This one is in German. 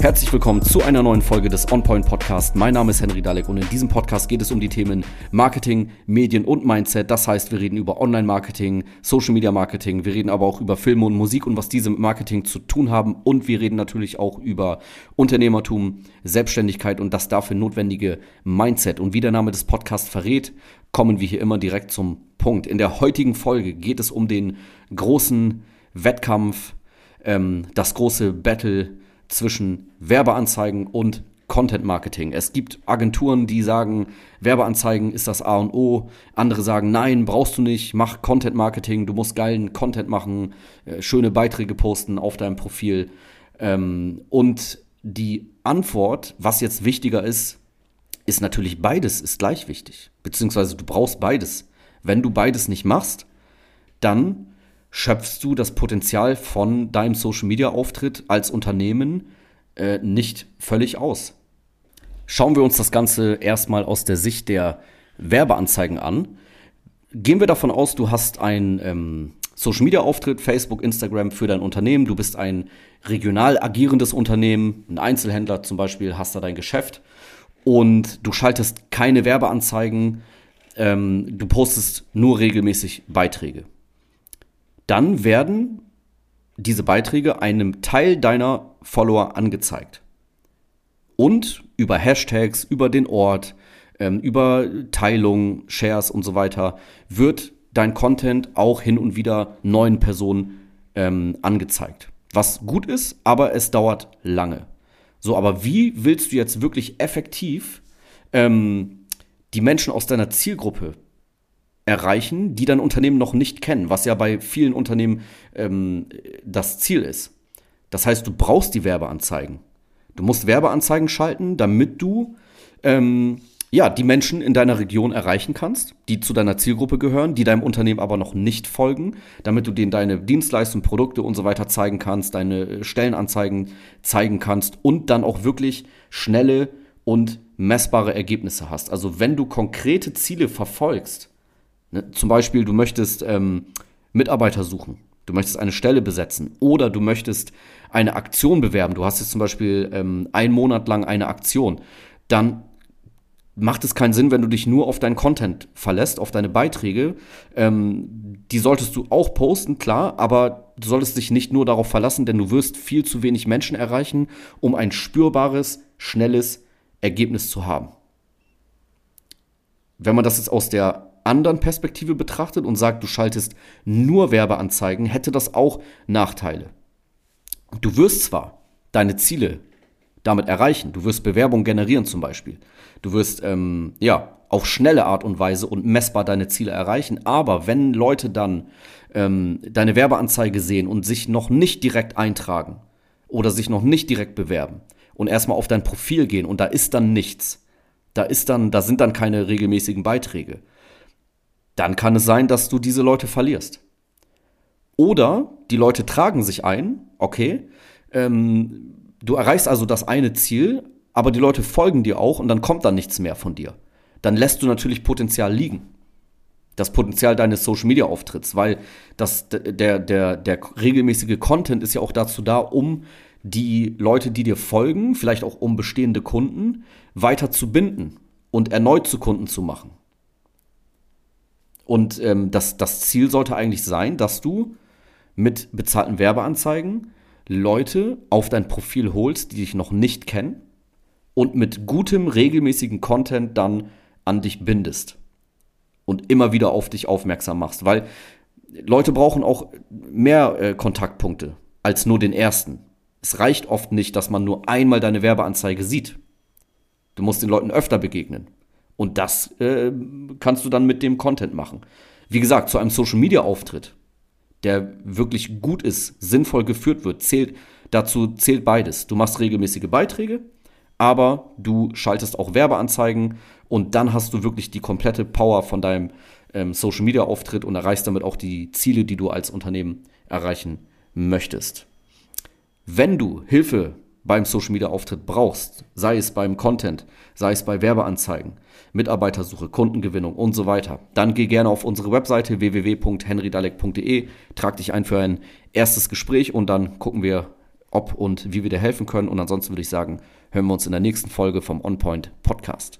Herzlich willkommen zu einer neuen Folge des OnPoint Podcast. Mein Name ist Henry Dalek und in diesem Podcast geht es um die Themen Marketing, Medien und Mindset. Das heißt, wir reden über Online-Marketing, Social Media Marketing, wir reden aber auch über Filme und Musik und was diese mit Marketing zu tun haben und wir reden natürlich auch über Unternehmertum, Selbstständigkeit und das dafür notwendige Mindset. Und wie der Name des Podcasts verrät, kommen wir hier immer direkt zum Punkt. In der heutigen Folge geht es um den großen Wettkampf, ähm, das große Battle zwischen Werbeanzeigen und Content Marketing. Es gibt Agenturen, die sagen, Werbeanzeigen ist das A und O. Andere sagen, nein, brauchst du nicht, mach Content Marketing, du musst geilen Content machen, äh, schöne Beiträge posten auf deinem Profil. Ähm, und die Antwort, was jetzt wichtiger ist, ist natürlich beides ist gleich wichtig. Beziehungsweise du brauchst beides. Wenn du beides nicht machst, dann schöpfst du das Potenzial von deinem Social-Media-Auftritt als Unternehmen äh, nicht völlig aus. Schauen wir uns das Ganze erstmal aus der Sicht der Werbeanzeigen an. Gehen wir davon aus, du hast ein ähm, Social Media Auftritt, Facebook, Instagram für dein Unternehmen. Du bist ein regional agierendes Unternehmen, ein Einzelhändler zum Beispiel, hast da dein Geschäft und du schaltest keine Werbeanzeigen, ähm, du postest nur regelmäßig Beiträge dann werden diese Beiträge einem Teil deiner Follower angezeigt. Und über Hashtags, über den Ort, ähm, über Teilungen, Shares und so weiter wird dein Content auch hin und wieder neuen Personen ähm, angezeigt. Was gut ist, aber es dauert lange. So, aber wie willst du jetzt wirklich effektiv ähm, die Menschen aus deiner Zielgruppe erreichen, die dein Unternehmen noch nicht kennen, was ja bei vielen Unternehmen ähm, das Ziel ist. Das heißt, du brauchst die Werbeanzeigen. Du musst Werbeanzeigen schalten, damit du ähm, ja, die Menschen in deiner Region erreichen kannst, die zu deiner Zielgruppe gehören, die deinem Unternehmen aber noch nicht folgen, damit du denen deine Dienstleistungen, Produkte und so weiter zeigen kannst, deine Stellenanzeigen zeigen kannst und dann auch wirklich schnelle und messbare Ergebnisse hast. Also wenn du konkrete Ziele verfolgst, Ne? Zum Beispiel, du möchtest ähm, Mitarbeiter suchen, du möchtest eine Stelle besetzen oder du möchtest eine Aktion bewerben. Du hast jetzt zum Beispiel ähm, einen Monat lang eine Aktion. Dann macht es keinen Sinn, wenn du dich nur auf deinen Content verlässt, auf deine Beiträge. Ähm, die solltest du auch posten, klar, aber du solltest dich nicht nur darauf verlassen, denn du wirst viel zu wenig Menschen erreichen, um ein spürbares, schnelles Ergebnis zu haben. Wenn man das jetzt aus der anderen Perspektive betrachtet und sagt, du schaltest nur Werbeanzeigen, hätte das auch Nachteile. Du wirst zwar deine Ziele damit erreichen, du wirst Bewerbung generieren zum Beispiel, du wirst ähm, ja auf schnelle Art und Weise und messbar deine Ziele erreichen, aber wenn Leute dann ähm, deine Werbeanzeige sehen und sich noch nicht direkt eintragen oder sich noch nicht direkt bewerben und erstmal auf dein Profil gehen und da ist dann nichts, da ist dann, da sind dann keine regelmäßigen Beiträge, dann kann es sein, dass du diese Leute verlierst. Oder die Leute tragen sich ein, okay, ähm, du erreichst also das eine Ziel, aber die Leute folgen dir auch und dann kommt dann nichts mehr von dir. Dann lässt du natürlich Potenzial liegen. Das Potenzial deines Social Media Auftritts, weil das, der, der, der regelmäßige Content ist ja auch dazu da, um die Leute, die dir folgen, vielleicht auch um bestehende Kunden, weiter zu binden und erneut zu Kunden zu machen. Und ähm, das, das Ziel sollte eigentlich sein, dass du mit bezahlten Werbeanzeigen Leute auf dein Profil holst, die dich noch nicht kennen und mit gutem, regelmäßigen Content dann an dich bindest und immer wieder auf dich aufmerksam machst, weil Leute brauchen auch mehr äh, Kontaktpunkte als nur den ersten. Es reicht oft nicht, dass man nur einmal deine Werbeanzeige sieht. Du musst den Leuten öfter begegnen. Und das äh, kannst du dann mit dem Content machen. Wie gesagt, zu einem Social Media Auftritt, der wirklich gut ist, sinnvoll geführt wird, zählt, dazu zählt beides. Du machst regelmäßige Beiträge, aber du schaltest auch Werbeanzeigen und dann hast du wirklich die komplette Power von deinem ähm, Social Media Auftritt und erreichst damit auch die Ziele, die du als Unternehmen erreichen möchtest. Wenn du Hilfe beim Social Media Auftritt brauchst, sei es beim Content, sei es bei Werbeanzeigen, Mitarbeitersuche, Kundengewinnung und so weiter, dann geh gerne auf unsere Webseite www.henrydalek.de, trag dich ein für ein erstes Gespräch und dann gucken wir ob und wie wir dir helfen können. Und ansonsten würde ich sagen, hören wir uns in der nächsten Folge vom OnPoint Podcast.